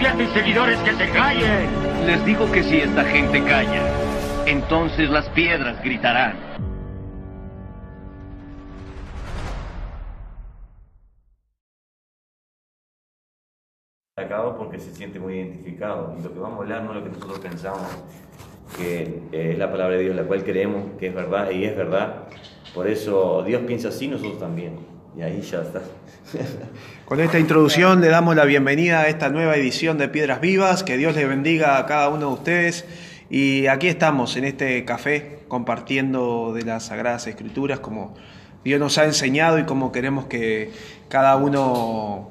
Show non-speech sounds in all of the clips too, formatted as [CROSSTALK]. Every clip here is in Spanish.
A tus seguidores que se callen. Les digo que si esta gente calla, entonces las piedras gritarán. Acabo porque se siente muy identificado. Y lo que vamos a hablar no es lo que nosotros pensamos, que es la palabra de Dios, la cual creemos que es verdad y es verdad. Por eso Dios piensa así, nosotros también. Y ahí ya está. [LAUGHS] Con esta introducción le damos la bienvenida a esta nueva edición de Piedras Vivas. Que Dios les bendiga a cada uno de ustedes. Y aquí estamos en este café compartiendo de las Sagradas Escrituras como Dios nos ha enseñado y como queremos que cada uno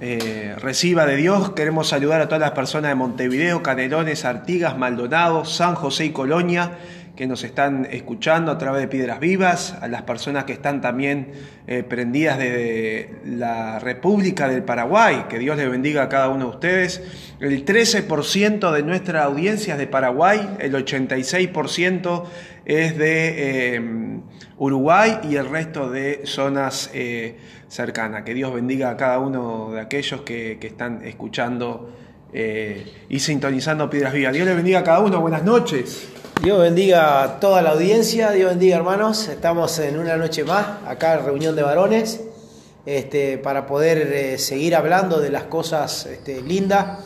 eh, reciba de Dios. Queremos saludar a todas las personas de Montevideo, Canelones, Artigas, Maldonado, San José y Colonia que nos están escuchando a través de Piedras Vivas, a las personas que están también eh, prendidas de la República del Paraguay, que Dios les bendiga a cada uno de ustedes. El 13% de nuestra audiencia es de Paraguay, el 86% es de eh, Uruguay y el resto de zonas eh, cercanas. Que Dios bendiga a cada uno de aquellos que, que están escuchando y sintonizando Piedras Vivas. Dios les bendiga a cada uno, buenas noches. Dios bendiga a toda la audiencia, Dios bendiga hermanos, estamos en una noche más, acá en reunión de varones, este, para poder eh, seguir hablando de las cosas este, lindas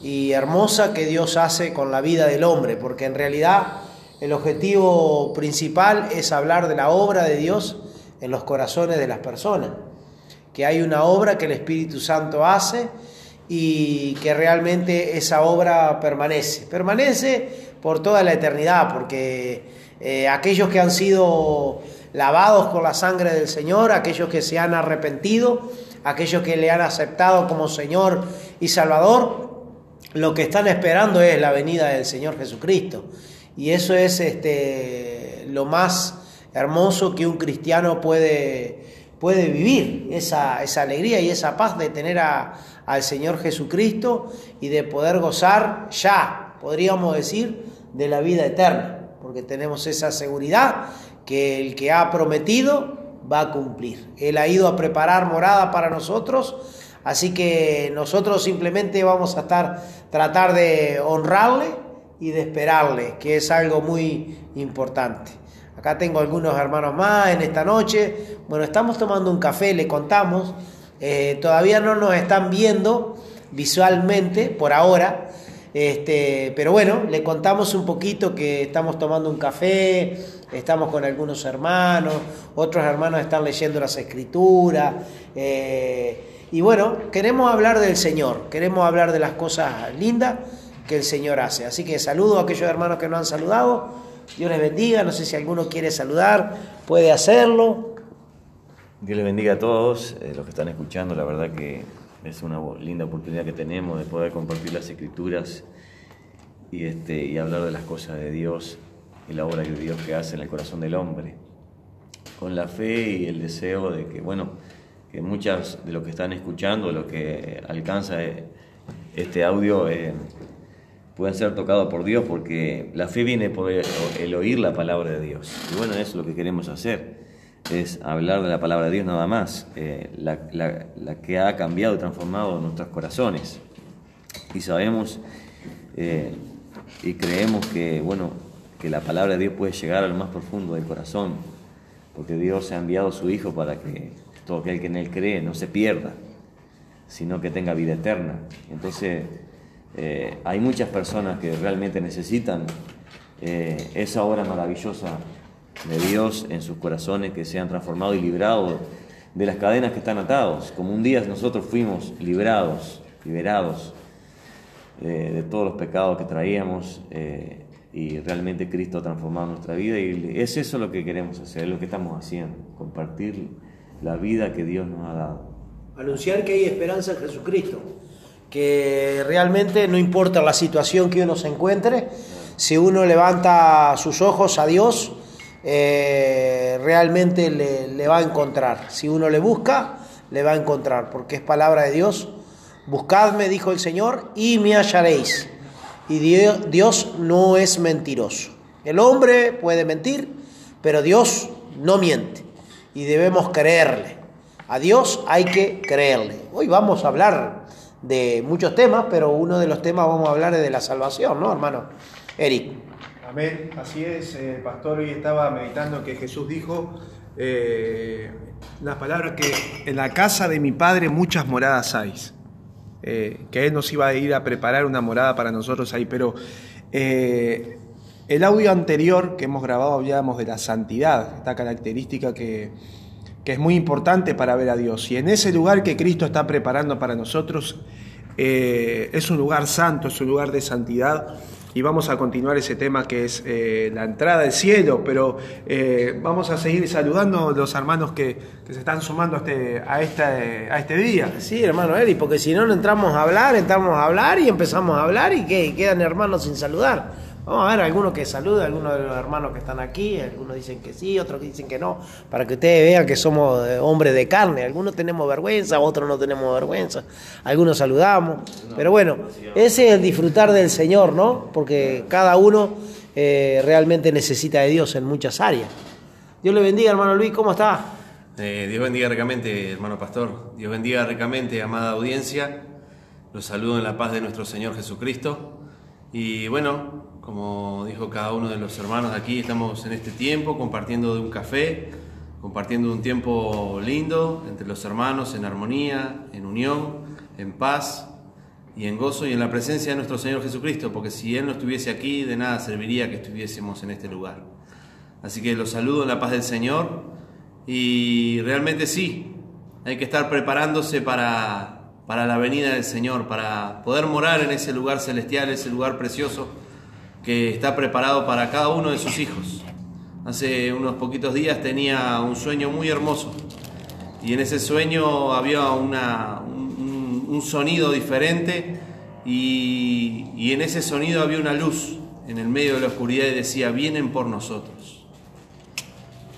y hermosas que Dios hace con la vida del hombre, porque en realidad el objetivo principal es hablar de la obra de Dios en los corazones de las personas, que hay una obra que el Espíritu Santo hace y que realmente esa obra permanece, permanece por toda la eternidad, porque eh, aquellos que han sido lavados con la sangre del Señor, aquellos que se han arrepentido, aquellos que le han aceptado como Señor y Salvador, lo que están esperando es la venida del Señor Jesucristo. Y eso es este, lo más hermoso que un cristiano puede, puede vivir, esa, esa alegría y esa paz de tener a, al Señor Jesucristo y de poder gozar ya, podríamos decir, de la vida eterna, porque tenemos esa seguridad que el que ha prometido va a cumplir. Él ha ido a preparar morada para nosotros, así que nosotros simplemente vamos a estar tratar de honrarle y de esperarle, que es algo muy importante. Acá tengo algunos hermanos más en esta noche. Bueno, estamos tomando un café, le contamos. Eh, todavía no nos están viendo visualmente por ahora, este, pero bueno, le contamos un poquito que estamos tomando un café, estamos con algunos hermanos, otros hermanos están leyendo las escrituras. Eh, y bueno, queremos hablar del Señor, queremos hablar de las cosas lindas que el Señor hace. Así que saludo a aquellos hermanos que nos han saludado. Dios les bendiga. No sé si alguno quiere saludar, puede hacerlo. Dios les bendiga a todos eh, los que están escuchando. La verdad que es una linda oportunidad que tenemos de poder compartir las escrituras y, este, y hablar de las cosas de Dios y la obra de Dios que hace en el corazón del hombre, con la fe y el deseo de que, bueno, que muchas de los que están escuchando, lo que alcanza eh, este audio, eh, puedan ser tocados por Dios, porque la fe viene por el oír la palabra de Dios. Y bueno, eso es lo que queremos hacer es hablar de la palabra de Dios nada más, eh, la, que ha cambiado y transformado nuestros corazones. Y sabemos eh, y creemos que, bueno, que la palabra de Dios puede llegar a lo más profundo del corazón, porque Dios ha enviado a su Hijo para que todo aquel que en Él cree no se pierda, sino que tenga vida eterna. Entonces, eh, hay muchas personas que realmente necesitan esa obra maravillosa de Dios en sus corazones, que se han transformado y librado de las cadenas que están atados, como un día nosotros fuimos librados, liberados eh, de todos los pecados que traíamos eh, y realmente Cristo ha transformado nuestra vida y es eso lo que queremos hacer, es lo que estamos haciendo, compartir la vida que Dios nos ha dado. Anunciar que hay esperanza en Jesucristo, que realmente no importa la situación que uno se encuentre, si uno levanta sus ojos a Dios, eh, realmente le, va a encontrar. Si uno le busca, le va a encontrar, porque es palabra de Dios. Buscadme, dijo el Señor, y me hallaréis. Y Dios, Dios no es mentiroso. El hombre puede mentir, pero Dios no miente. Y debemos creerle. A Dios hay que creerle. Hoy vamos a hablar de muchos temas, pero uno de los temas vamos a hablar es de la salvación, ¿no, hermano? Eric. Amén, así es, eh, pastor, hoy estaba meditando que Jesús dijo eh, las palabras que en la casa de mi padre muchas moradas hay, eh, que Él nos iba a ir a preparar una morada para nosotros ahí, pero eh, el audio anterior que hemos grabado hablábamos de la santidad, esta característica que, que es muy importante para ver a Dios, y en ese lugar que Cristo está preparando para nosotros, es un lugar santo, es un lugar de santidad y vamos a continuar ese tema que es eh, la entrada al cielo, pero eh, vamos a seguir saludando a los hermanos que, se están sumando a este, a, este, a este día. Sí, hermano Eric, porque si no, no entramos a hablar, entramos a hablar y empezamos a hablar y que quedan hermanos sin saludar. Vamos a ver algunos que saludan, algunos de los hermanos que están aquí, algunos dicen que sí, otros que dicen que no, para que ustedes vean que somos eh, hombres de carne. Algunos tenemos vergüenza, otros no tenemos vergüenza, algunos saludamos. Pero bueno, ese es el disfrutar del Señor, ¿no? Porque cada uno eh, realmente necesita de Dios en muchas áreas. Dios le bendiga, hermano Luis, ¿cómo está? Eh, Dios bendiga ricamente, hermano pastor. Dios bendiga ricamente, amada audiencia. Los saludo en la paz de nuestro Señor Jesucristo. Y bueno, como dijo cada uno de los hermanos aquí, estamos en este tiempo compartiendo de un café, compartiendo un tiempo lindo entre los hermanos, en armonía, en unión, en paz y en gozo y en la presencia de nuestro Señor Jesucristo, porque si Él no estuviese aquí, de nada serviría que estuviésemos en este lugar. Así que los saludo en la paz del Señor y realmente sí, hay que estar preparándose para, para la venida del Señor, para poder morar en ese lugar celestial, ese lugar precioso que está preparado para cada uno de sus hijos. Hace unos poquitos días tenía un sueño muy hermoso y en ese sueño había una, un, sonido diferente y, y en ese sonido había una luz en el medio de la oscuridad y decía, vienen por nosotros.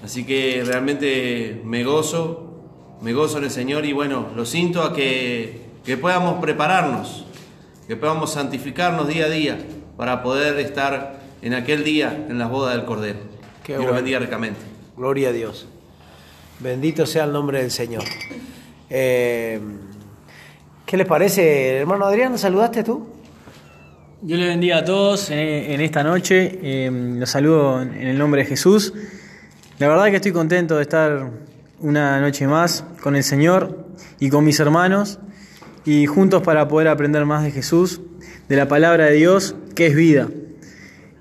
Así que realmente me gozo, me gozo en el Señor y bueno, lo siento a que, que podamos prepararnos, que podamos santificarnos día a día para poder estar en aquel día en las bodas del Cordero. Qué Dios bueno. lo bendiga ricamente. Gloria a Dios. Bendito sea el nombre del Señor. Eh, ¿Qué les parece, hermano Adrián? ¿Saludaste tú? Dios le bendiga a todos en, en esta noche. Eh, los saludo en el nombre de Jesús. La verdad que estoy contento de estar una noche más con el Señor y con mis hermanos y juntos para poder aprender más de Jesús, de la palabra de Dios que es vida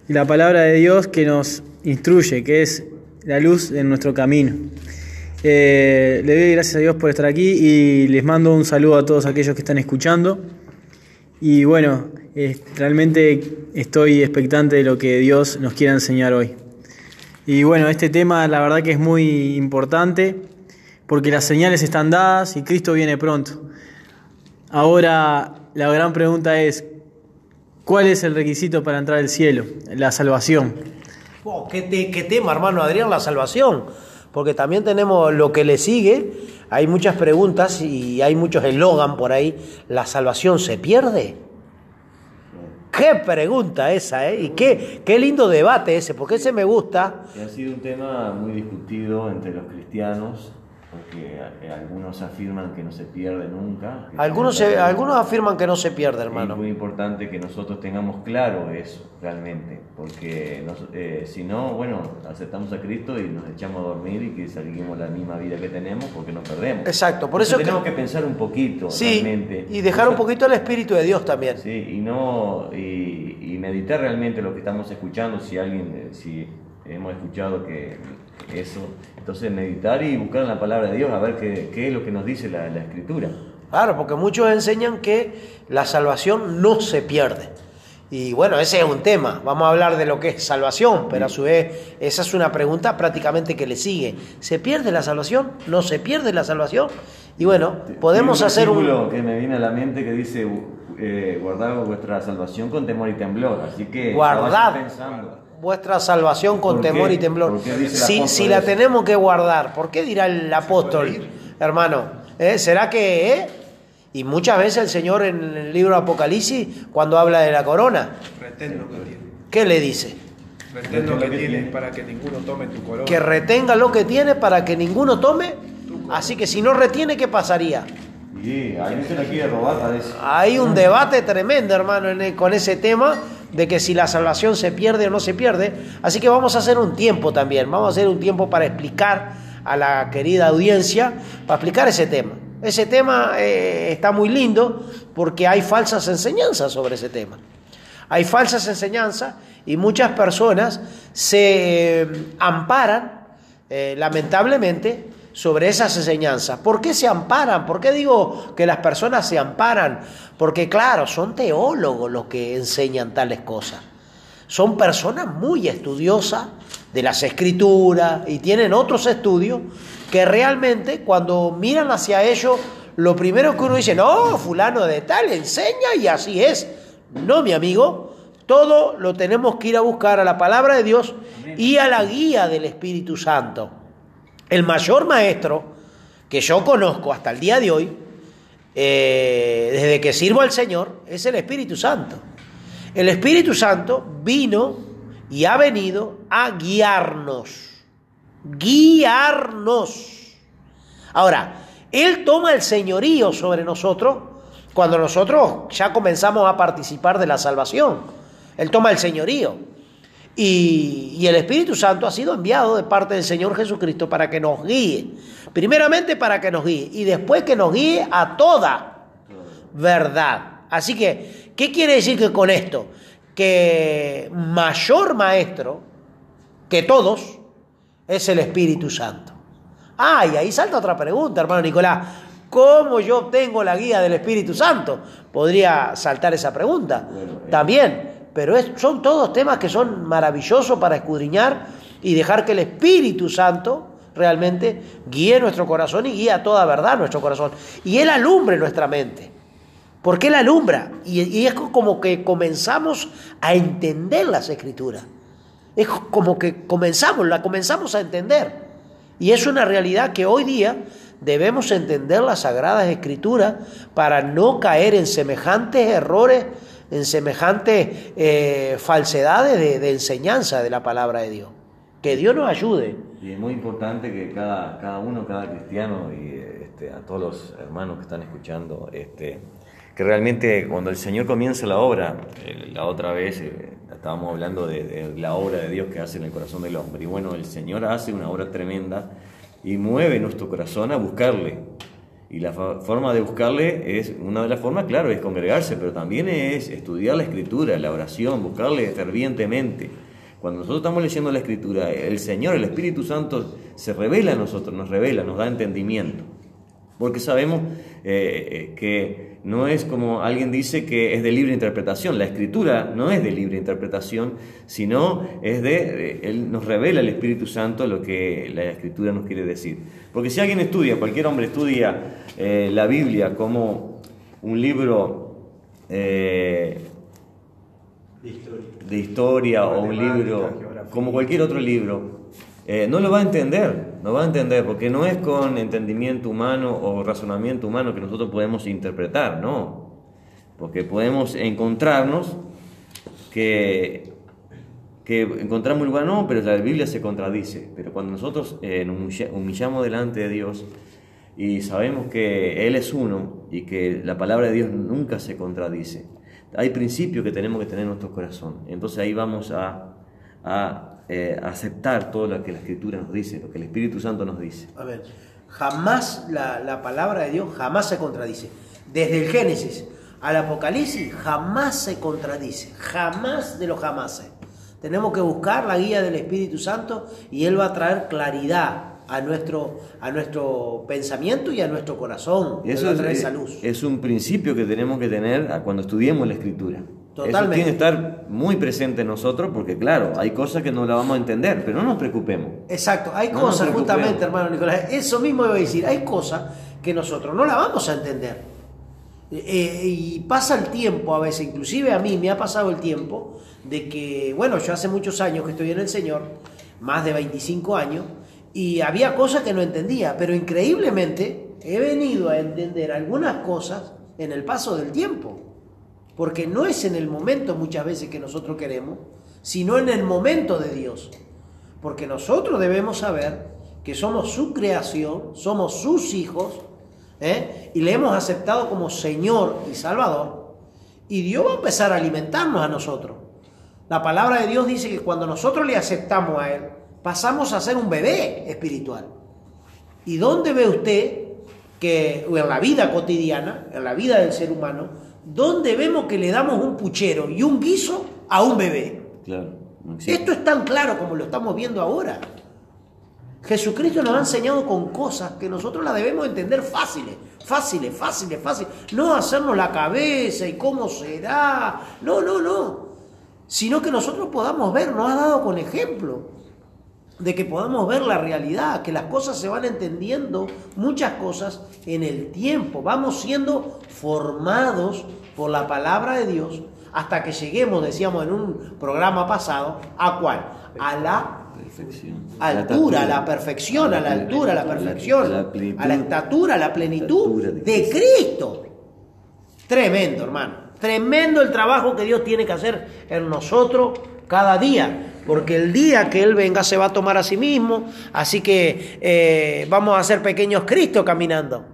y la palabra de Dios que nos instruye, que es la luz de nuestro camino. Eh, le doy gracias a Dios por estar aquí y les mando un saludo a todos aquellos que están escuchando. Y bueno, realmente estoy expectante de lo que Dios nos quiera enseñar hoy. Y bueno, este tema la verdad que es muy importante porque las señales están dadas y Cristo viene pronto. Ahora la gran pregunta es, ¿cuál es el requisito para entrar al cielo? La salvación. Oh, ¿qué, te- qué tema, hermano Adrián? La salvación. Porque también tenemos lo que le sigue. Hay muchas preguntas y hay muchos eslogan por ahí. ¿La salvación se pierde? Qué pregunta esa, ¿eh? Y qué, qué lindo debate ese, porque ese me gusta. Y ha sido un tema muy discutido entre los cristianos porque eh, algunos afirman que no se pierde nunca. Algunos, se- algunos afirman que no se pierde, Es hermano. muy importante que nosotros tengamos claro eso realmente, porque eh, si no, bueno, aceptamos a Cristo y nos echamos a dormir y que seguimos la misma vida que tenemos porque no perdemos. Exacto, por Entonces eso que- tenemos que pensar un poquito Sí, realmente. y dejar un poquito el Espíritu de Dios también. Sí, y no y, y meditar realmente lo que estamos escuchando, si alguien, eh, si hemos escuchado que eso, entonces meditar y buscar en la palabra de Dios a ver qué, qué es lo que nos dice la, la escritura. Claro, porque muchos enseñan que la salvación no se pierde. Y bueno, ese es un tema. Vamos a hablar de lo que es salvación, pero a su vez esa es una pregunta prácticamente que le sigue. ¿Se pierde la salvación? ¿No se pierde la salvación? Y bueno, podemos Hay hacer un... que me viene a la mente que dice eh, guardad vuestra salvación con temor y temblor, así que Guardad pensando. Vuestra salvación con ¿Por qué? temor y temblor. ¿Por qué dice el Si, si la tenemos que guardar, ¿por qué dirá el apóstol, hermano? ¿Eh? ¿Será que... eh? Y muchas veces el Señor en el libro de Apocalipsis, cuando habla de la corona, Retén lo que tienes. ¿qué le dice? Retén lo que tienes para que ninguno tome tu corona. Que retenga lo que tiene para que ninguno tome. Así que si no retiene, ¿qué pasaría? Alguien se la quiere robar. Hay un debate tremendo, hermano, en el- con ese tema de que si la salvación se pierde o no se pierde. Así que vamos a hacer un tiempo también. Vamos a hacer un tiempo para explicar a la querida audiencia, para explicar ese tema. Ese tema eh, está muy lindo porque hay falsas enseñanzas sobre ese tema. Hay falsas enseñanzas y muchas personas se eh, amparan, eh, lamentablemente, sobre esas enseñanzas. ¿Por qué se amparan? ¿Por qué digo que las personas se amparan? Porque claro, son teólogos los que enseñan tales cosas. Son personas muy estudiosas de las escrituras y tienen otros estudios que realmente cuando miran hacia ellos, lo primero que uno dice, no, fulano de tal enseña y así es. No, mi amigo, todo lo tenemos que ir a buscar a la palabra de Dios y a la guía del Espíritu Santo. El mayor maestro que yo conozco hasta el día de hoy, eh, desde que sirvo al Señor, es el Espíritu Santo. El Espíritu Santo vino y ha venido a guiarnos. Guiarnos. Ahora, Él toma el señorío sobre nosotros cuando nosotros ya comenzamos a participar de la salvación. Él toma el señorío. Y, y el Espíritu Santo ha sido enviado de parte del Señor Jesucristo para que nos guíe. Primeramente para que nos guíe y después que nos guíe a toda verdad. Así que, ¿qué quiere decir que con esto? Que mayor maestro que todos es el Espíritu Santo. Ah, y ahí salta otra pregunta, hermano Nicolás. ¿Cómo yo obtengo la guía del Espíritu Santo? Podría saltar esa pregunta también. Pero son todos temas que son maravillosos para escudriñar y dejar que el Espíritu Santo realmente guíe nuestro corazón y guíe a toda verdad nuestro corazón. Y Él alumbre nuestra mente. Porque Él alumbra. Y, y es como que comenzamos a entender las escrituras. Es como que comenzamos, la comenzamos a entender. Y es una realidad que hoy día debemos entender las sagradas escrituras para no caer en semejantes errores, en semejantes eh, falsedades de, de enseñanza de la palabra de Dios. Que Dios nos ayude. Y es muy importante que cada, cada uno, cada cristiano y este, a todos los hermanos que están escuchando, este, que realmente cuando el Señor comienza la obra, eh, la otra vez eh, estábamos hablando de, de la obra de Dios que hace en el corazón del hombre. Y bueno, el Señor hace una obra tremenda y mueve nuestro corazón a buscarle. Y la forma de buscarle es, una de las formas, claro, es congregarse, pero también es estudiar la escritura, la oración, buscarle fervientemente. Cuando nosotros estamos leyendo la escritura, el Señor, el Espíritu Santo, se revela a nosotros, nos revela, nos da entendimiento. Porque sabemos eh, eh, que no es como alguien dice que es de libre interpretación. La escritura no es de libre interpretación, sino es de, Él nos revela el Espíritu Santo lo que la escritura nos quiere decir. Porque si alguien estudia, cualquier hombre estudia eh, la Biblia como un libro eh, de historia o un libro, como cualquier otro libro, eh, no lo va a entender, no va a entender, porque no es con entendimiento humano o razonamiento humano que nosotros podemos interpretar, no, porque podemos encontrarnos que, que encontramos un lugar, no, pero la Biblia se contradice. Pero cuando nosotros eh, nos humilla- humillamos delante de Dios y sabemos que Él es uno y que la palabra de Dios nunca se contradice, hay principios que tenemos que tener en nuestro corazón. Entonces ahí vamos a, eh, aceptar todo lo que la Escritura nos dice, lo que el Espíritu Santo nos dice. A ver, jamás la, la palabra de Dios jamás se contradice. Desde el Génesis al Apocalipsis jamás se contradice. Jamás de los jamases. Tenemos que buscar la guía del Espíritu Santo y Él va a traer claridad a nuestro, a nuestro pensamiento y a nuestro corazón. Y eso es, esa luz. es un principio que tenemos que tener cuando estudiemos la Escritura. Eso Totalmente. tiene que estar muy presente en nosotros porque, claro, hay cosas que no la vamos a entender, pero no nos preocupemos. Exacto, hay No cosas, justamente, hermano Nicolás, eso mismo iba a decir, hay cosas que nosotros no la vamos a entender. Eh, y pasa el tiempo a veces, inclusive a mí me ha pasado el tiempo de que, bueno, yo hace muchos años que estoy en el Señor, más de 25 años, y había cosas que no entendía, pero increíblemente he venido a entender algunas cosas en el paso del tiempo, porque no es en el momento muchas veces que nosotros queremos, sino en el momento de Dios. Porque nosotros debemos saber que somos su creación, somos sus hijos, ¿eh? y le hemos aceptado como Señor y Salvador. Y Dios va a empezar a alimentarnos a nosotros. La palabra de Dios dice que cuando nosotros le aceptamos a Él, pasamos a ser un bebé espiritual. ¿Y dónde ve usted que en la vida cotidiana, en la vida del ser humano, dónde vemos que le damos un puchero y un guiso a un bebé? Claro, no. Esto es tan claro como lo estamos viendo ahora. Jesucristo nos ha enseñado con cosas que nosotros las debemos entender fáciles, fáciles, fáciles, fáciles. No hacernos la cabeza y cómo será. No, no, no. Sino que nosotros podamos ver, nos ha dado con ejemplo, de que podamos ver la realidad, que las cosas se van entendiendo, muchas cosas en el tiempo. Vamos siendo formados por la palabra de Dios hasta que lleguemos, decíamos en un programa pasado, ¿a cuál? A la Perfección. altura, a la perfección, a la altura, a la perfección, a la estatura, a la plenitud de Cristo. Tremendo, hermano. Tremendo el trabajo que Dios tiene que hacer en nosotros cada día. Porque el día que Él venga se va a tomar a sí mismo. Así que eh, vamos a ser pequeños Cristo caminando.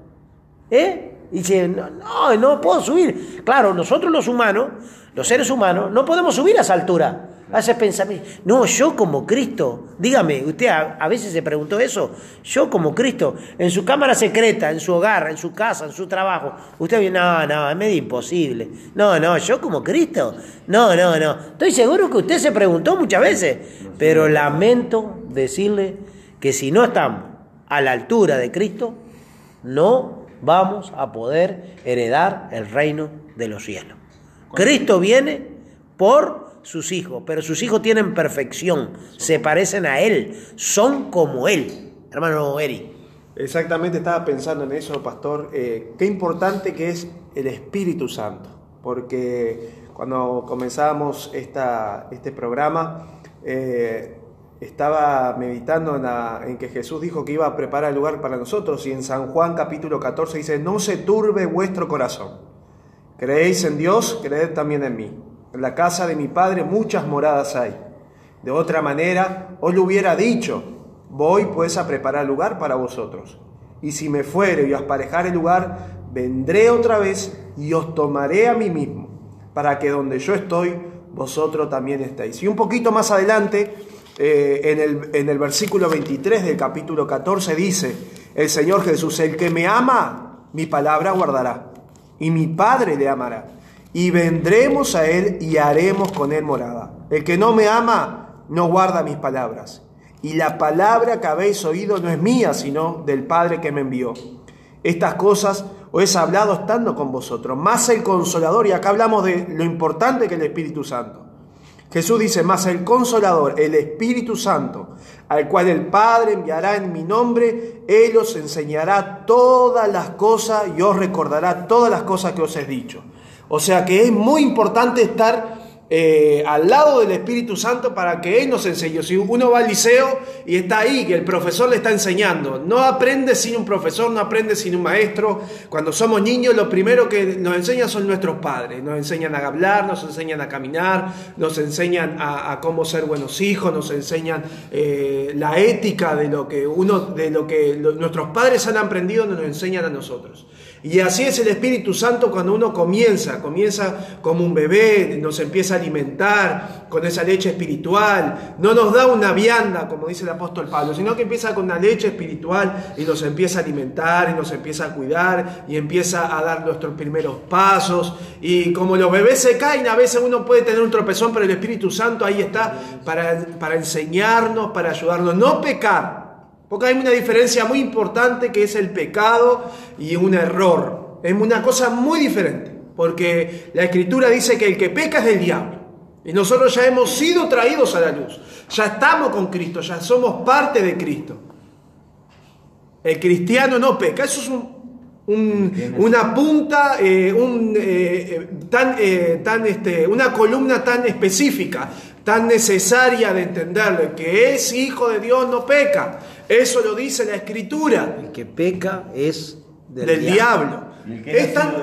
¿Eh? Dice, no, no, no puedo subir. Claro, nosotros los humanos, los seres humanos, no podemos subir a esa altura. A ese pensamiento. No, yo como Cristo. Dígame, usted a, a veces se preguntó eso. Yo como Cristo, en su cámara secreta, en su hogar, en su casa, en su trabajo. Usted viene, no, no, es medio imposible. No, no, yo como Cristo. No, no, no. Estoy seguro que usted se preguntó muchas veces. Pero lamento decirle que si no estamos a la altura de Cristo, no vamos a poder heredar el reino de los cielos. Cristo viene por sus hijos, pero sus hijos tienen perfección, se parecen a Él, son como Él. Hermano Eri. Exactamente, estaba pensando en eso, pastor. Eh, qué importante que es el Espíritu Santo, porque cuando comenzamos esta, este programa, eh, estaba meditando en, en que Jesús dijo que iba a preparar el lugar para nosotros, y en San Juan capítulo 14 dice, no se turbe vuestro corazón. Creéis en Dios, creed también en mí. En la casa de mi Padre muchas moradas hay. De otra manera, os lo hubiera dicho, voy pues a preparar lugar para vosotros. Y si me fuere y os parejare lugar, vendré otra vez y os tomaré a mí mismo, para que donde yo estoy, vosotros también estéis. Y un poquito más adelante, eh, en, el, en el versículo 23 del capítulo 14 dice, el Señor Jesús, el que me ama, mi palabra guardará, y mi Padre le amará y vendremos a Él y haremos con Él morada. El que no me ama no guarda mis palabras. Y la palabra que habéis oído no es mía, sino del Padre que me envió. Estas cosas os he hablado estando con vosotros, más el consolador, y acá hablamos de lo importante que es el Espíritu Santo. Jesús dice, más el consolador, el Espíritu Santo, al cual el Padre enviará en mi nombre, Él os enseñará todas las cosas y os recordará todas las cosas que os he dicho. O sea que es muy importante estar eh, al lado del Espíritu Santo para que Él nos enseñe. Si uno va al liceo y está ahí, que el profesor le está enseñando, no aprende sin un profesor, no aprende sin un maestro. Cuando somos niños, lo primero que nos enseñan son nuestros padres. Nos enseñan a hablar, nos enseñan a caminar, nos enseñan a, cómo ser buenos hijos, nos enseñan eh, la ética de lo que uno, de lo que nuestros padres han aprendido, nos enseñan a nosotros. Y así es el Espíritu Santo cuando uno comienza, comienza como un bebé, nos empieza a alimentar con esa leche espiritual, no nos da una vianda, como dice el apóstol Pablo, sino que empieza con una leche espiritual y nos empieza a alimentar y nos empieza a cuidar y empieza a dar nuestros primeros pasos. Y como los bebés se caen, a veces uno puede tener un tropezón, pero el Espíritu Santo ahí está para, para enseñarnos, para ayudarnos, no pecar porque hay una diferencia muy importante que es el pecado y un error. Es una cosa muy diferente. Porque la escritura dice que el que peca es del diablo. Y nosotros ya hemos sido traídos a la luz. Ya estamos con Cristo, ya somos parte de Cristo. El cristiano no peca. Eso es una punta, eh, un, eh, tan, eh, tan, este, una columna tan específica, tan necesaria de entenderlo. que es hijo de Dios no peca. Eso lo dice la escritura. El que peca es del, diablo. Es tan,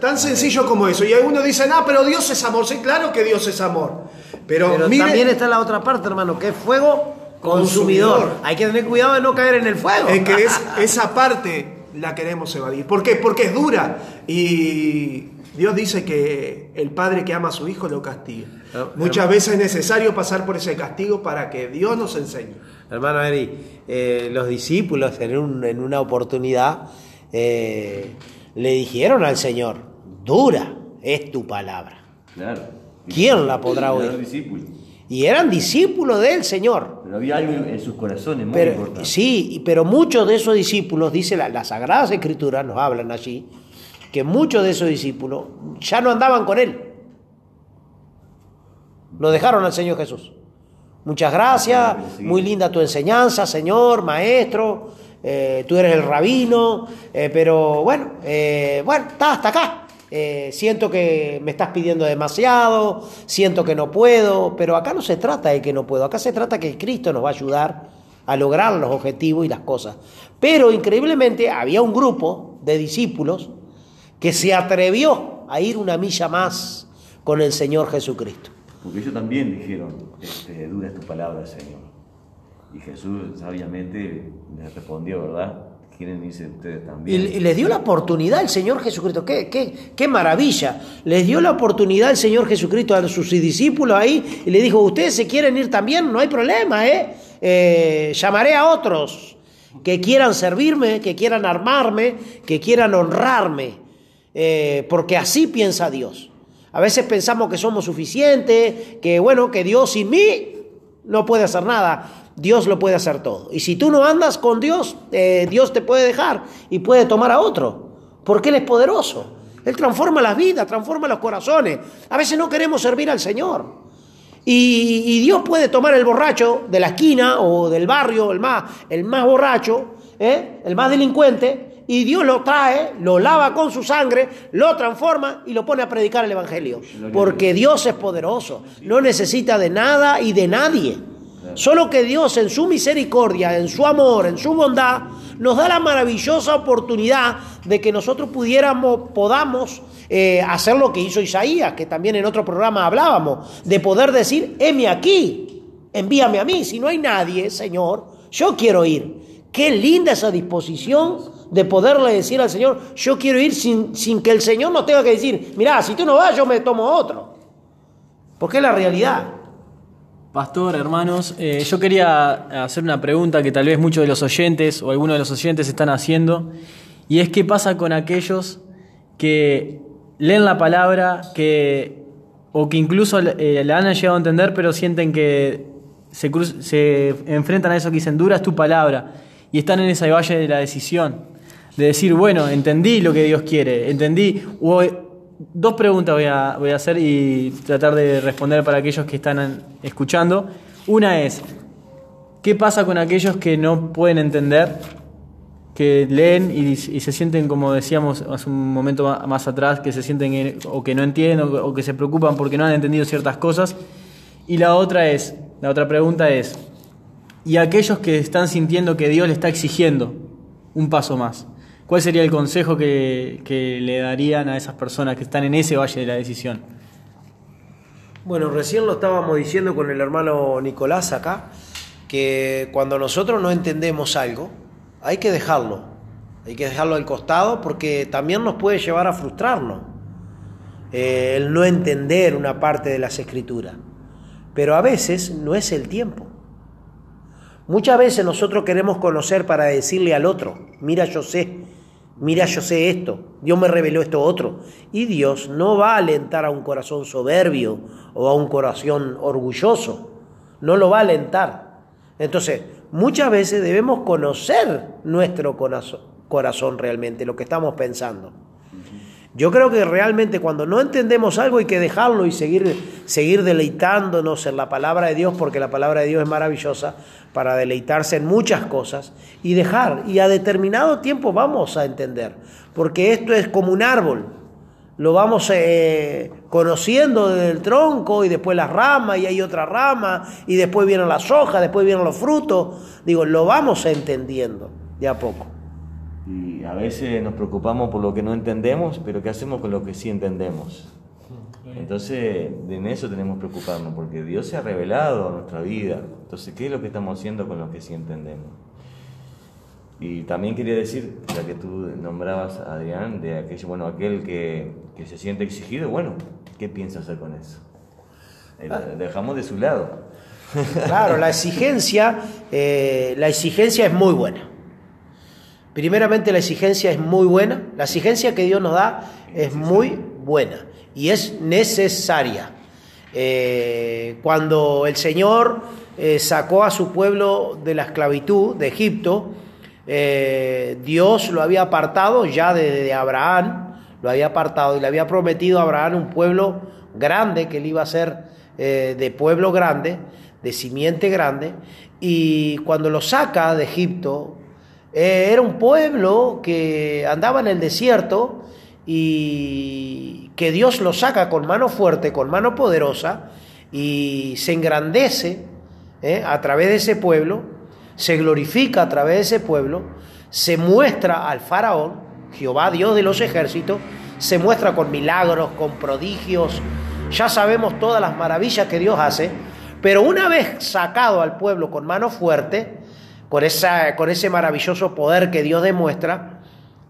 tan, sencillo como eso. Y algunos dicen, ah, pero Dios es amor. Sí, claro que Dios es amor. Pero, también está la otra parte, hermano, que es fuego consumidor. Hay que tener cuidado de no caer en el fuego. Es que es, [LAUGHS] esa parte la queremos evadir. ¿Por qué? Porque es dura. Y Dios dice que el padre que ama a su hijo lo castiga. Muchas veces es necesario pasar por ese castigo para que Dios nos enseñe. Hermano Eri, eh, los discípulos en, una oportunidad eh, le dijeron al Señor, dura es tu palabra. Claro. ¿Quién la podrá oír? Y eran discípulos del Señor. Pero había algo en sus corazones muy importante. Sí, pero muchos de esos discípulos, dice la, las Sagradas Escrituras, nos hablan allí, que muchos de esos discípulos ya no andaban con Él. Lo dejaron al Señor Jesús. Muchas gracias, muy linda tu enseñanza, Señor, maestro, eh, tú eres el rabino, eh, pero bueno, eh, bueno, está hasta acá. siento que me estás pidiendo demasiado, siento que no puedo, pero acá no se trata de que no puedo, acá se trata que Cristo nos va a ayudar a lograr los objetivos y las cosas. Pero increíblemente había un grupo de discípulos que se atrevió a ir una milla más con el Señor Jesucristo. Porque ellos también dijeron, este, dura es tu palabra, Señor. Y Jesús sabiamente les respondió, ¿verdad? Quieren irse ustedes también. Y les dio la oportunidad el Señor Jesucristo. ¿Qué, qué, qué maravilla. Les dio la oportunidad el Señor Jesucristo a sus discípulos ahí y le dijo, ustedes se quieren ir también, no hay problema, ¿eh? eh llamaré a otros que quieran servirme, que quieran armarme, que quieran honrarme, eh, porque así piensa Dios. A veces pensamos que somos suficientes, que bueno, que Dios sin mí no puede hacer nada. Dios lo puede hacer todo. Y si tú no andas con Dios, eh, Dios te puede dejar y puede tomar a otro. Porque Él es poderoso. Él transforma las vidas, transforma los corazones. A veces no queremos servir al Señor. Y, Dios puede tomar el borracho de la esquina o del barrio, el más, el más borracho, ¿eh? el más delincuente, y Dios lo trae, lo lava con su sangre, lo transforma y lo pone a predicar el Evangelio. Porque Dios es poderoso, no necesita de nada y de nadie. Solo que Dios en su misericordia, en su amor, en su bondad, nos da la maravillosa oportunidad de que nosotros pudiéramos, podamos eh, hacer lo que hizo Isaías, que también en otro programa hablábamos, de poder decir, heme aquí, envíame a mí, si no hay nadie, Señor, yo quiero ir. Qué linda esa disposición de poderle decir al Señor, yo quiero ir sin, sin que el Señor nos tenga que decir, mirá, si tú no vas, yo me tomo otro. Porque es la realidad. Pastor, hermanos, eh, yo quería hacer una pregunta que tal vez muchos de los oyentes o algunos de los oyentes están haciendo, y es qué pasa con aquellos que leen la palabra, que, o que incluso eh, la han llegado a entender, pero sienten que se, se enfrentan a eso que dicen, dura es tu palabra, y están en esa valle de la decisión de decir, bueno, entendí lo que Dios quiere, entendí. Dos preguntas voy a, voy a hacer y tratar de responder para aquellos que están escuchando. Una es, ¿qué pasa con aquellos que no pueden entender que leen y, y se sienten, como decíamos hace un momento más atrás, que se sienten en- o que no entienden o, o que se preocupan porque no han entendido ciertas cosas. Y la otra es, la otra pregunta es, ¿y aquellos que están sintiendo que Dios le está exigiendo un paso más? ¿Cuál sería el consejo que, le darían a esas personas que están en ese valle de la decisión? Bueno, recién lo estábamos diciendo con el hermano Nicolás acá, que cuando nosotros no entendemos algo, hay que dejarlo. Hay que dejarlo al costado porque también nos puede llevar a frustrarnos. eh, el no entender una parte de las escrituras. Pero a veces no es el tiempo. Muchas veces nosotros queremos conocer para decirle al otro, mira yo sé, mira yo sé esto, Dios me reveló esto otro. Y Dios no va a alentar a un corazón soberbio o a un corazón orgulloso, no lo va a alentar. Entonces, muchas veces debemos conocer nuestro corazón, corazón realmente, lo que estamos pensando. Yo creo que realmente cuando no entendemos algo hay que dejarlo y seguir, seguir deleitándonos en la palabra de Dios, porque la palabra de Dios es maravillosa para deleitarse en muchas cosas y dejar. Y a determinado tiempo vamos a entender, porque esto es como un árbol. Lo vamos eh, conociendo desde el tronco y después las ramas y hay otra rama y después vienen las hojas, después vienen los frutos. Digo, lo vamos entendiendo de a poco. Y a veces nos preocupamos por lo que no entendemos, pero ¿qué hacemos con lo que sí entendemos? Entonces, en eso tenemos que preocuparnos, porque Dios se ha revelado a nuestra vida. Entonces, ¿qué es lo que estamos haciendo con lo que sí entendemos? Y también quería decir, ya que tú nombrabas a Adrián, de aquello, bueno, aquel que, que se siente exigido, bueno, ¿qué piensa hacer con eso? Eh, lo Dejamos de su lado. Claro, la exigencia, eh, la exigencia es muy buena. Primeramente la exigencia es muy buena, la exigencia que Dios nos da es muy buena y es necesaria. Eh, cuando el Señor eh, sacó a su pueblo de la esclavitud de Egipto, eh, Dios lo había apartado ya de, de Abraham, lo había apartado y le había prometido a Abraham un pueblo grande que él iba a ser de pueblo grande, de simiente grande, y cuando lo saca de Egipto, eh, era un pueblo que andaba en el desierto y que Dios lo saca con mano fuerte, con mano poderosa, y se engrandece eh, a través de ese pueblo, se glorifica a través de ese pueblo, se muestra al faraón, Jehová Dios de los ejércitos, se muestra con milagros, con prodigios, ya sabemos todas las maravillas que Dios hace, pero una vez sacado al pueblo con mano fuerte, con, esa, con ese maravilloso poder que Dios demuestra,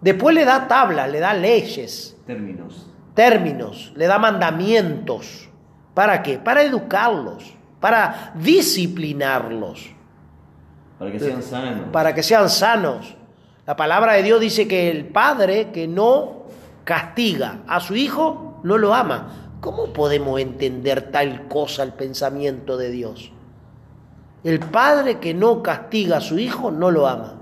después le da tablas, le da leyes, Términos. términos, le da mandamientos. ¿Para qué? Para educarlos, para disciplinarlos, Para que sean sanos. para que sean sanos. La palabra de Dios dice que el padre que no castiga a su hijo no lo ama. ¿Cómo podemos entender tal cosa el pensamiento de Dios? El padre que no castiga a su hijo no lo ama.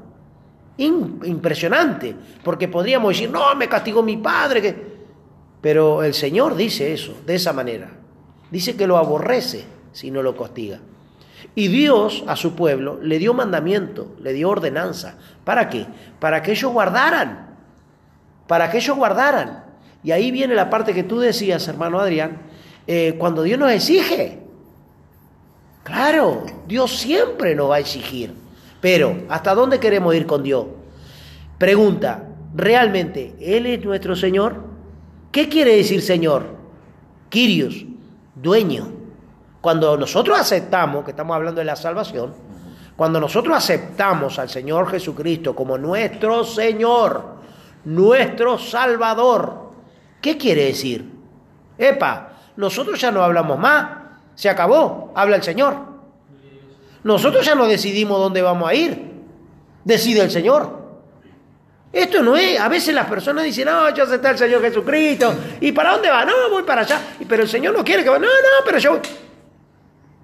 Impresionante, porque podríamos decir, no, me castigó mi padre. Pero el Señor dice eso, de esa manera. Dice que lo aborrece si no lo castiga. Y Dios a su pueblo le dio mandamiento, le dio ordenanza. ¿Para qué? Para que ellos guardaran. Para que ellos guardaran. Y ahí viene la parte que tú decías, hermano Adrián, eh, cuando Dios nos exige. Claro, Dios siempre nos va a exigir. Pero, ¿hasta dónde queremos ir con Dios? Pregunta, ¿realmente Él es nuestro Señor? ¿Qué quiere decir Señor? Kyrios, dueño. Cuando nosotros aceptamos, que estamos hablando de la salvación, cuando nosotros aceptamos al Señor Jesucristo como nuestro Señor, nuestro Salvador, ¿qué quiere decir? Epa, nosotros ya no hablamos más, se acabó, habla el Señor. Nosotros ya no decidimos dónde vamos a ir, decide el Señor. Esto no es, a veces las personas dicen, no, ya está el Señor Jesucristo, ¿y para dónde va? No, voy para allá, pero el Señor no quiere que vaya, no, no, pero yo voy.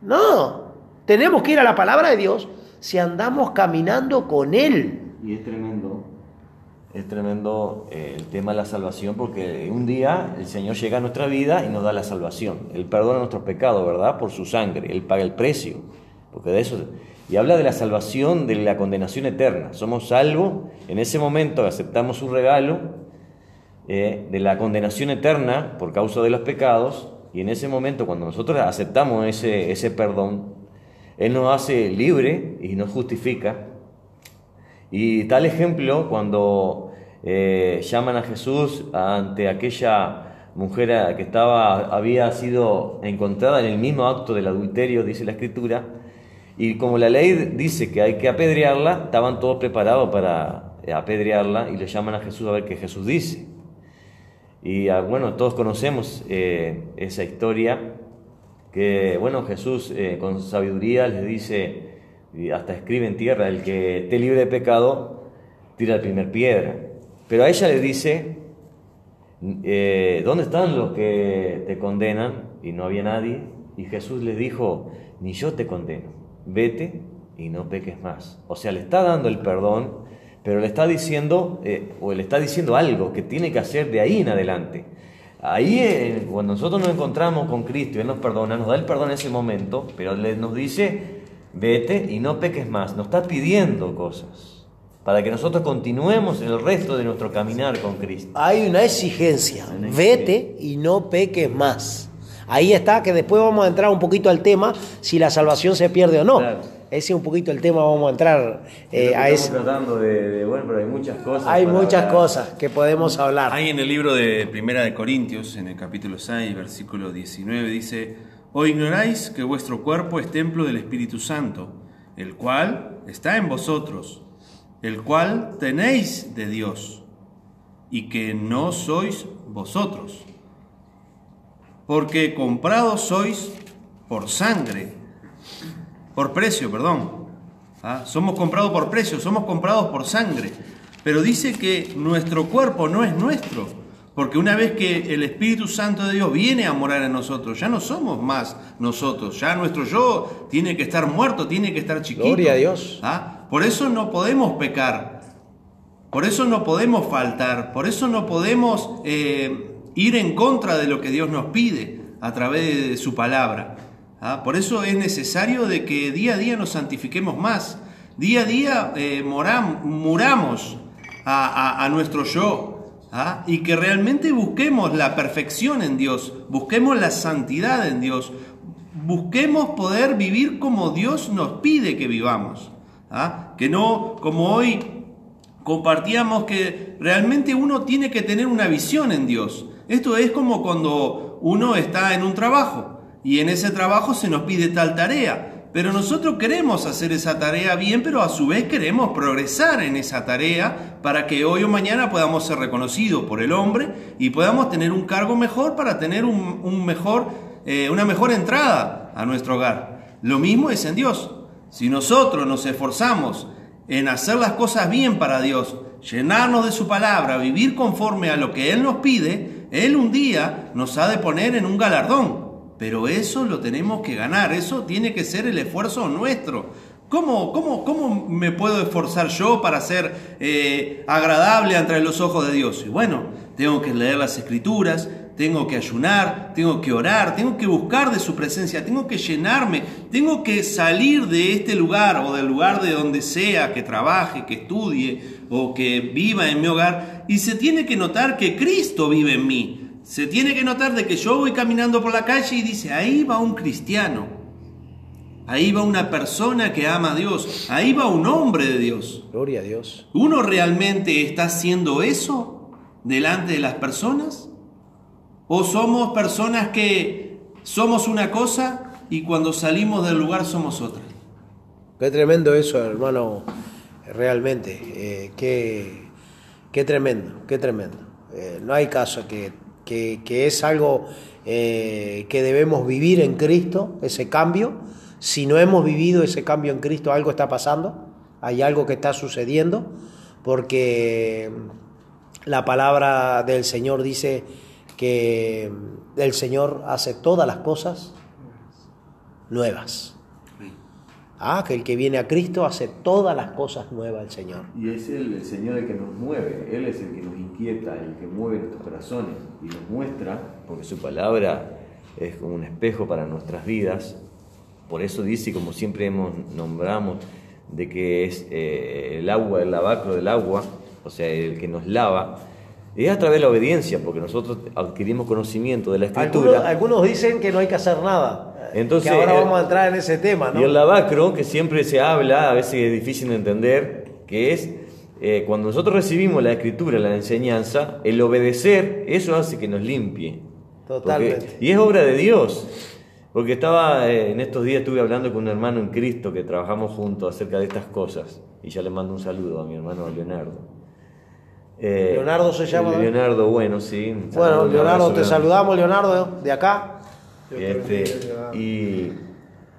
No, tenemos que ir a la palabra de Dios si andamos caminando con Él. Y es tremendo, es tremendo eh, el tema de la salvación, porque un día el Señor llega a nuestra vida y nos da la salvación. Él perdona nuestros pecados, ¿verdad? Por su sangre, Él paga el precio. Porque de eso, y habla de la salvación de la condenación eterna. Somos salvos en ese momento aceptamos su regalo eh, de la condenación eterna por causa de los pecados y en ese momento cuando nosotros aceptamos ese, ese perdón, Él nos hace libre y nos justifica. Y tal ejemplo cuando eh, llaman a Jesús ante aquella mujer que estaba, había sido encontrada en el mismo acto del adulterio, dice la escritura, y como la ley dice que hay que apedrearla, estaban todos preparados para apedrearla y le llaman a Jesús a ver qué Jesús dice. Y ah, bueno, todos conocemos eh, esa historia, que bueno, Jesús eh, con sabiduría les dice, hasta escribe en tierra, el que esté libre de pecado, tira la primera piedra. Pero a ella le dice, eh, ¿dónde están los que te condenan? Y no había nadie. Y Jesús le dijo, ni yo te condeno vete y no peques más. O sea, le está dando el perdón, pero le está diciendo, eh, o le está diciendo algo que tiene que hacer de ahí en adelante. Ahí, cuando nosotros nos encontramos con Cristo Él nos perdona, nos da el perdón en ese momento, pero Él nos dice, vete y no peques más. Nos está pidiendo cosas para que nosotros continuemos el resto de nuestro caminar con Cristo. Hay una exigencia, vete y no peques más. Ahí está, que después vamos a entrar un poquito al tema si la salvación se pierde o no. Ese es un poquito el tema, vamos a entrar eh, a eso. tratando de, bueno, pero hay muchas cosas. Hay muchas cosas que podemos hablar. Hay en el libro de Primera de Corintios, en el capítulo 6, versículo 19, dice, ¿o ignoráis que vuestro cuerpo es templo del Espíritu Santo, el cual está en vosotros, el cual tenéis de Dios, y que no sois vosotros? porque comprados sois por sangre, por precio, perdón. ¿Ah? Somos comprados por precio, somos comprados por sangre. Pero dice que nuestro cuerpo no es nuestro, porque una vez que el Espíritu Santo de Dios viene a morar en nosotros, ya no somos más nosotros, ya nuestro yo tiene que estar muerto, tiene que estar chiquito. Gloria a Dios. ¿Ah? Por eso no podemos pecar, por eso no podemos faltar, por eso no podemos... Eh, ir en contra de lo que Dios nos pide a través de su palabra. ¿ah? Por eso es necesario de que día a día nos santifiquemos más, día a día eh, muramos a, nuestro yo ¿ah? y que realmente busquemos la perfección en Dios, busquemos la santidad en Dios, busquemos poder vivir como Dios nos pide que vivamos. ¿ah? Que no como hoy compartíamos que realmente uno tiene que tener una visión en Dios. Esto es como cuando uno está en un trabajo y en ese trabajo se nos pide tal tarea, pero nosotros queremos hacer esa tarea bien, pero a su vez queremos progresar en esa tarea para que hoy o mañana podamos ser reconocidos por el hombre y podamos tener un cargo mejor para tener un, mejor, eh, una mejor entrada a nuestro hogar. Lo mismo es en Dios. Si nosotros nos esforzamos en hacer las cosas bien para Dios, llenarnos de su palabra, vivir conforme a lo que Él nos pide, Él un día nos ha de poner en un galardón. Pero eso lo tenemos que ganar, eso tiene que ser el esfuerzo nuestro. ¿Cómo, cómo, cómo me puedo esforzar yo para ser eh, agradable ante los ojos de Dios? Y bueno, tengo que leer las escrituras, tengo que ayunar, tengo que orar, tengo que buscar de su presencia, tengo que llenarme, tengo que salir de este lugar o del lugar de donde sea que trabaje, que estudie o que viva en mi hogar y se tiene que notar que Cristo vive en mí. Se tiene que notar de que yo voy caminando por la calle y dice, ahí va un cristiano, ahí va una persona que ama a Dios, ahí va un hombre de Dios. Gloria a Dios. ¿Uno realmente está haciendo eso delante de las personas? ¿O somos personas que somos una cosa y cuando salimos del lugar somos otra? Qué tremendo eso, hermano, realmente. Eh, qué, qué, tremendo, qué tremendo. Eh, no hay caso que, que, es algo eh, que debemos vivir en Cristo, ese cambio. Si no hemos vivido ese cambio en Cristo, algo está pasando, hay algo que está sucediendo, porque la palabra del Señor dice que el Señor hace todas las cosas nuevas. Ah, que el que viene a Cristo hace todas las cosas nuevas el Señor. Y es el, Señor el que nos mueve, Él es el que nos inquieta, el que mueve nuestros corazones y nos muestra, porque su palabra es como un espejo para nuestras vidas, por eso dice, como siempre hemos nombramos, de que es eh, el agua, el lavacro del agua, o sea, el que nos lava, es a través de la obediencia, porque nosotros adquirimos conocimiento de la escritura. Algunos, algunos dicen que no hay que hacer nada. Entonces, que ahora el- vamos a entrar en ese tema, ¿no? Y el lavacro, que siempre se habla, a veces es difícil de entender, que es eh, cuando nosotros recibimos la escritura, la enseñanza, el obedecer, eso hace que nos limpie. Totalmente. Porque- y es obra de Dios. Porque estaba, eh, en estos días estuve hablando con un hermano en Cristo que trabajamos juntos acerca de estas cosas. Y ya le mando un saludo a mi hermano Leonardo. Eh, Leonardo se llama. Leonardo, bueno, sí. Bueno, Leonardo, te saludamos, Leonardo, de acá. este, y,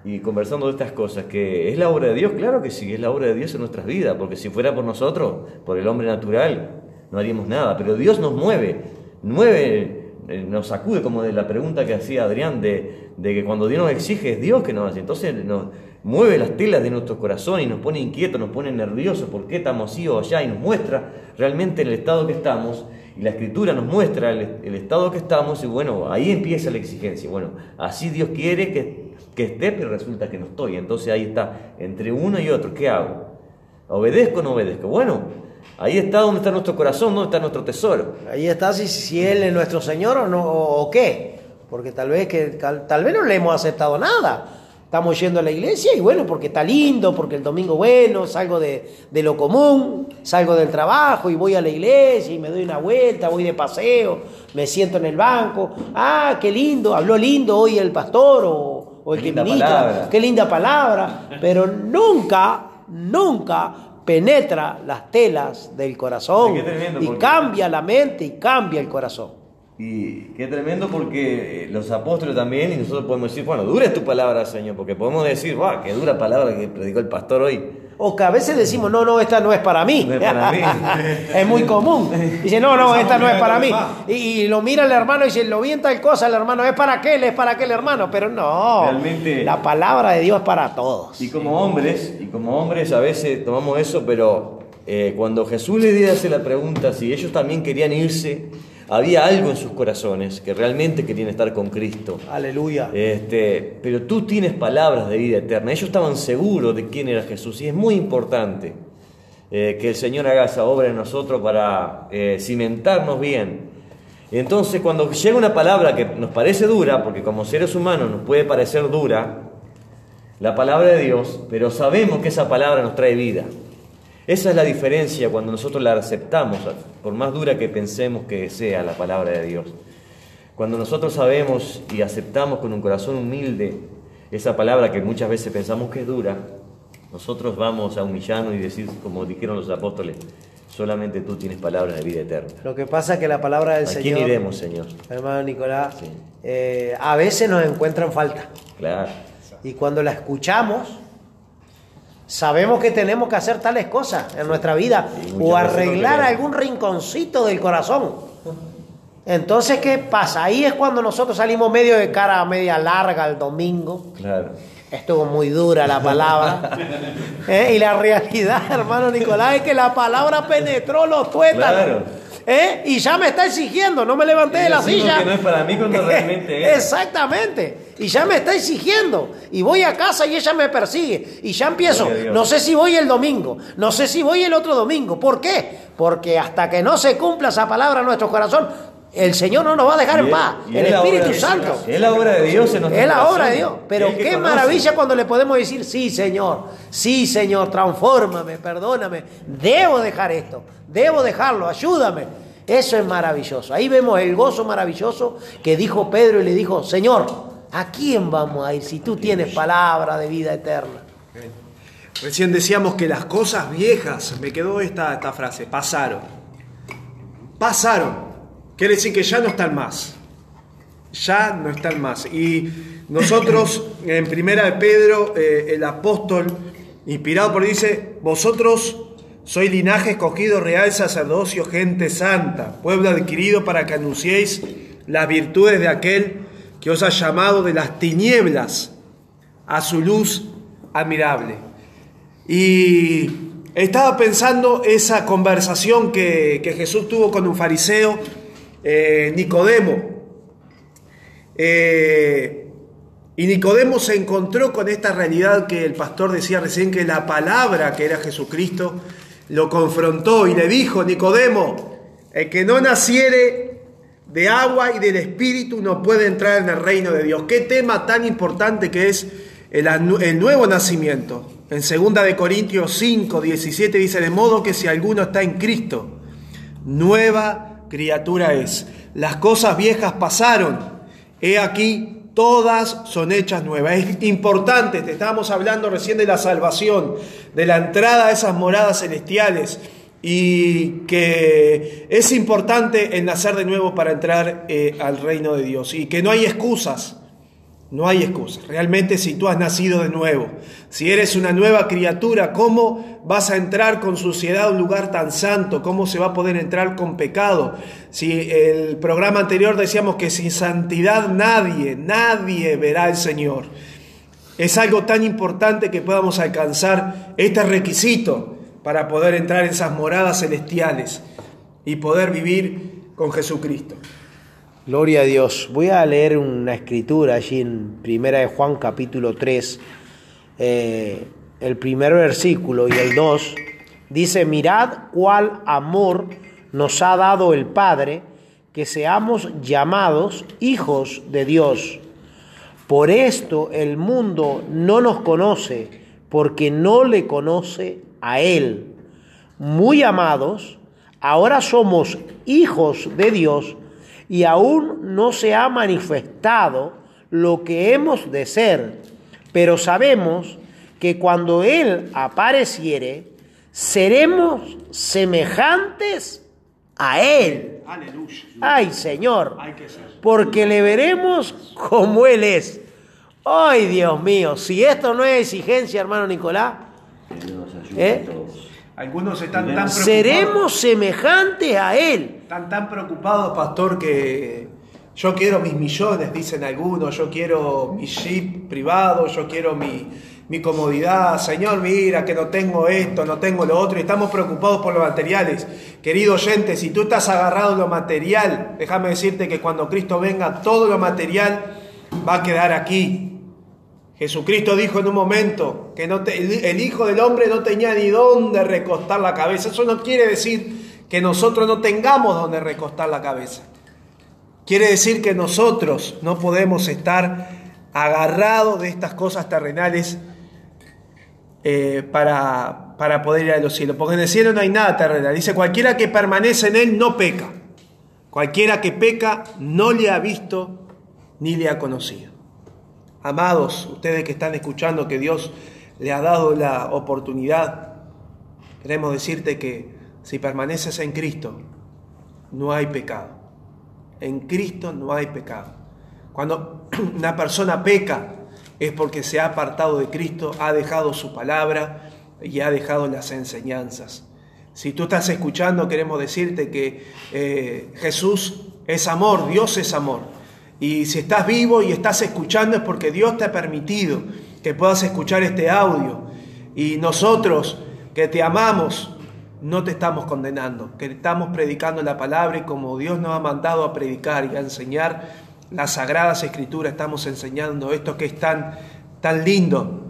y conversando de estas cosas, que es la obra de Dios, claro que sí, es la obra de Dios en nuestras vidas, porque si fuera por nosotros, por el hombre natural, no haríamos nada, pero Dios nos mueve, mueve, eh, nos sacude, como de la pregunta que hacía Adrián, de, de que cuando Dios nos exige es Dios que nos hace, entonces nos mueve las telas de nuestro corazón y nos pone inquietos, nos pone nerviosos, por qué estamos así o allá, y nos muestra realmente el estado que estamos, y la escritura nos muestra el, el estado que estamos y bueno, ahí empieza la exigencia. Bueno, así Dios quiere que, que esté, pero resulta que no estoy. Entonces ahí está, entre uno y otro, ¿qué hago? ¿Obedezco o no obedezco? Bueno, ahí está donde está nuestro corazón, donde está nuestro tesoro. Ahí está si, si Él es nuestro Señor o, no, o, o qué. Porque tal vez, que, tal, tal vez no le hemos aceptado nada. Estamos yendo a la iglesia y bueno, porque está lindo, porque el domingo bueno, salgo de, de lo común, salgo del trabajo y voy a la iglesia y me doy una vuelta, voy de paseo, me siento en el banco. Ah, qué lindo, habló lindo hoy el pastor o, o el Qué que ministra. palabra. Qué linda palabra. Pero nunca, nunca penetra las telas del corazón y cambia la mente y cambia el corazón. Y qué tremendo porque eh, los apóstoles también, y nosotros podemos decir, bueno, dura es tu palabra, Señor, porque podemos decir, va, qué dura palabra que predicó el pastor hoy. O que a veces decimos, no, no, esta no es para mí. No es para mí. [LAUGHS] es muy común. Dice, no, no, esta no es para mí. [LAUGHS] Y, y lo mira el hermano y dice, lo vi en tal cosa, el hermano, es para aquel, es para aquel hermano. Pero no, Realmente- la palabra de Dios es para todos. Y como hombres, y como hombres a veces tomamos eso, pero eh, cuando Jesús les hace la pregunta si ellos también querían irse, había algo en sus corazones que realmente querían estar con Cristo. Aleluya. Este, pero tú tienes palabras de vida eterna. Ellos estaban seguros de quién era Jesús y es muy importante eh, que el Señor haga esa obra en nosotros para eh, cimentarnos bien. Entonces, cuando llega una palabra que nos parece dura, porque como seres humanos nos puede parecer dura, la palabra de Dios, pero sabemos que esa palabra nos trae vida. Esa es la diferencia cuando nosotros la aceptamos, por más dura que pensemos que sea la palabra de Dios. Cuando nosotros sabemos y aceptamos con un corazón humilde esa palabra que muchas veces pensamos que es dura, nosotros vamos a humillarnos y decir, como dijeron los apóstoles, solamente tú tienes palabras de vida eterna. Lo que pasa es que la palabra del ¿A Señor, quién iremos, Señor? hermano Nicolás, Sí. eh, a veces nos encuentra en falta. Claro. Y cuando la escuchamos, sabemos que tenemos que hacer tales cosas en nuestra vida o arreglar algún rinconcito del corazón. Entonces, ¿qué pasa? Ahí es cuando nosotros salimos medio de cara media larga el domingo. Claro. Estuvo muy dura la palabra. [LAUGHS] ¿Eh? Y la realidad, [LAUGHS] hermano Nicolás, es que la palabra penetró los tuétanos. Claro. ¿Eh? Y ya me está exigiendo, no me levanté de la silla. que no es para mí cuando [LAUGHS] realmente es. Exactamente. Y ya me está exigiendo. Y voy a casa y ella me persigue. Y ya empiezo. No sé si voy el domingo. No sé si voy el otro domingo. ¿Por qué? Porque hasta que no se cumpla esa palabra en nuestro corazón, el Señor no nos va a dejar en paz. El Espíritu Santo. Es la obra de Dios en Es la obra de Dios. Pero qué conoce. maravilla cuando le podemos decir, sí, Señor, sí, Señor, transfórmame, perdóname. Debo dejar esto, debo dejarlo, ayúdame. Eso es maravilloso. Ahí vemos el gozo maravilloso que dijo Pedro y le dijo, Señor, ¿a quién vamos a ir si tú tienes palabra de vida eterna? Recién decíamos que las cosas viejas, me quedó esta, esta frase, pasaron. Pasaron. Quiere decir que ya no están más. Ya no están más. Y nosotros, [LAUGHS] en primera de Pedro, eh, el apóstol, inspirado por dice, vosotros sois linaje escogido, real sacerdocio, gente santa, pueblo adquirido para que anunciéis las virtudes de aquel que os ha llamado de las tinieblas a su luz admirable. Y estaba pensando esa conversación que, Jesús tuvo con un fariseo, eh, Nicodemo. Eh, Y Nicodemo se encontró con esta realidad que el pastor decía recién, que la palabra que era Jesucristo lo confrontó y le dijo, Nicodemo, el que no naciere de agua y del Espíritu no puede entrar en el reino de Dios. Qué tema tan importante que es el, nuevo nacimiento. En 2 de Corintios 5, 17 dice, de modo que si alguno está en Cristo, nueva criatura es. Las cosas viejas pasaron. He aquí, todas son hechas nuevas. Es importante, te estábamos hablando recién de la salvación, de la entrada a esas moradas celestiales y que es importante el nacer de nuevo para entrar eh, al reino de Dios y que no hay excusas. No hay excusa. Realmente si tú has nacido de nuevo, si eres una nueva criatura, ¿cómo vas a entrar con suciedad a un lugar tan santo? ¿Cómo se va a poder entrar con pecado? Si el programa anterior decíamos que sin santidad nadie, nadie verá al Señor. Es algo tan importante que podamos alcanzar este requisito para poder entrar en esas moradas celestiales y poder vivir con Jesucristo. Gloria a Dios. Voy a leer una escritura allí en Primera de Juan capítulo 3, eh, el primer versículo y el 2. Dice, mirad cuál amor nos ha dado el Padre, que seamos llamados hijos de Dios. Por esto el mundo no nos conoce, porque no le conoce a Él. Muy amados, ahora somos hijos de Dios y aún no se ha manifestado lo que hemos de ser, pero sabemos que cuando Él apareciere, seremos semejantes a Él. Aleluya. Ay, Señor, porque le veremos como Él es. Ay, Dios mío, si esto no es exigencia, hermano Nicolás, ¿Eh? Algunos están tan preocupados. seremos semejantes a Él. Están tan preocupados, pastor, que yo quiero mis millones, dicen algunos, yo quiero mi jeep privado, yo quiero mi, mi comodidad. Señor, mira que no tengo esto, no tengo lo otro, y estamos preocupados por los materiales. Querido oyente, si tú estás agarrado a lo material, déjame decirte que cuando Cristo venga, todo lo material va a quedar aquí. Jesucristo dijo en un momento que no te- el, Hijo del Hombre no tenía ni dónde recostar la cabeza. Eso no quiere decir que nosotros no tengamos dónde recostar la cabeza. Quiere decir que nosotros no podemos estar agarrados de estas cosas terrenales eh, para, para poder ir a los cielos. Porque en el cielo no hay nada terrenal. Dice, cualquiera que permanece en él no peca. Cualquiera que peca no le ha visto ni le ha conocido. Amados, ustedes que están escuchando que Dios le ha dado la oportunidad, queremos decirte que si permaneces en Cristo, no hay pecado. En Cristo no hay pecado. Cuando [CLEARS THROAT] una persona peca es porque se ha apartado de Cristo, ha dejado su palabra y ha dejado las enseñanzas. Si tú estás escuchando, queremos decirte que eh, Jesús es amor, Dios es amor. Y si estás vivo y estás escuchando es porque Dios te ha permitido que puedas escuchar este audio. Y nosotros que te amamos, no te estamos condenando, que estamos predicando la palabra y como Dios nos ha mandado a predicar y a enseñar las sagradas escrituras, estamos enseñando esto que es tan, tan lindo,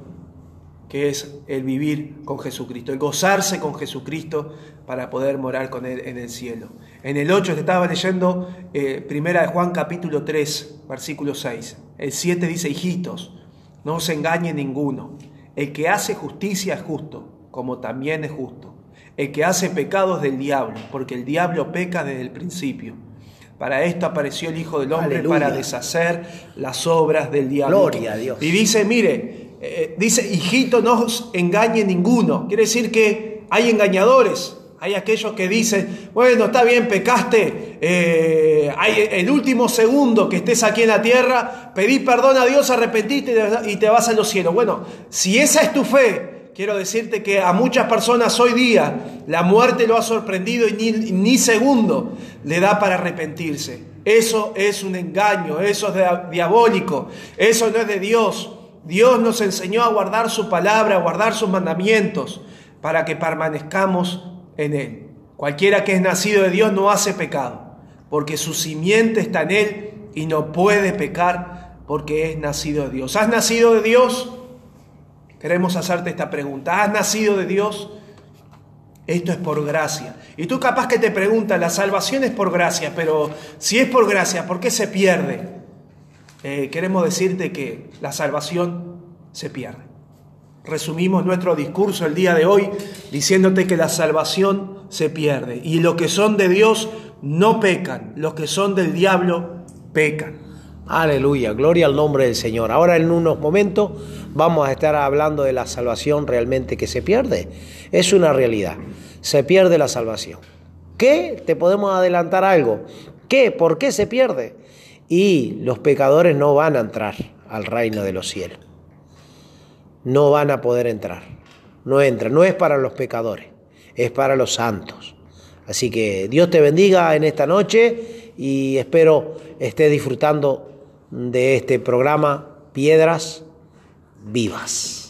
que es el vivir con Jesucristo, el gozarse con Jesucristo para poder morar con Él en el cielo. En el 8 te estaba leyendo eh, Primera de Juan capítulo 3, versículo 6. El 7 dice, hijitos, no os engañe ninguno. El que hace justicia es justo, como también es justo. El que hace pecados del diablo, porque el diablo peca desde el principio. Para esto apareció el Hijo del Hombre, Aleluya. para deshacer las obras del diablo. Gloria a Dios. Y dice, mire, eh, dice, hijito, no os engañe ninguno. Quiere decir que hay engañadores. Hay aquellos que dicen, bueno, está bien, pecaste, eh, hay el último segundo que estés aquí en la tierra, pedí perdón a Dios, arrepentiste y te vas a los cielos. Bueno, si esa es tu fe, quiero decirte que a muchas personas hoy día la muerte lo ha sorprendido y ni, ni segundo le da para arrepentirse. Eso es un engaño, eso es diabólico, eso no es de Dios. Dios nos enseñó a guardar su palabra, a guardar sus mandamientos, para que permanezcamos en Él. Cualquiera que es nacido de Dios no hace pecado, porque su simiente está en Él y no puede pecar porque es nacido de Dios. ¿Has nacido de Dios? Queremos hacerte esta pregunta. ¿Has nacido de Dios? Esto es por gracia. Y tú capaz que te preguntas, la salvación es por gracia, pero si es por gracia, ¿por qué se pierde? Eh, queremos decirte que la salvación se pierde. Resumimos nuestro discurso el día de hoy diciéndote que la salvación se pierde y los que son de Dios no pecan, los que son del diablo pecan. Aleluya, gloria al nombre del Señor. Ahora en unos momentos vamos a estar hablando de la salvación realmente que se pierde. Es una realidad, se pierde la salvación. ¿Qué? Te podemos adelantar algo. ¿Qué? ¿Por qué se pierde? Y los pecadores no van a entrar al reino de los cielos. No van a poder entrar. No entran. No es para los pecadores, es para los santos. Así que Dios te bendiga en esta noche y espero estés disfrutando de este programa Piedras Vivas.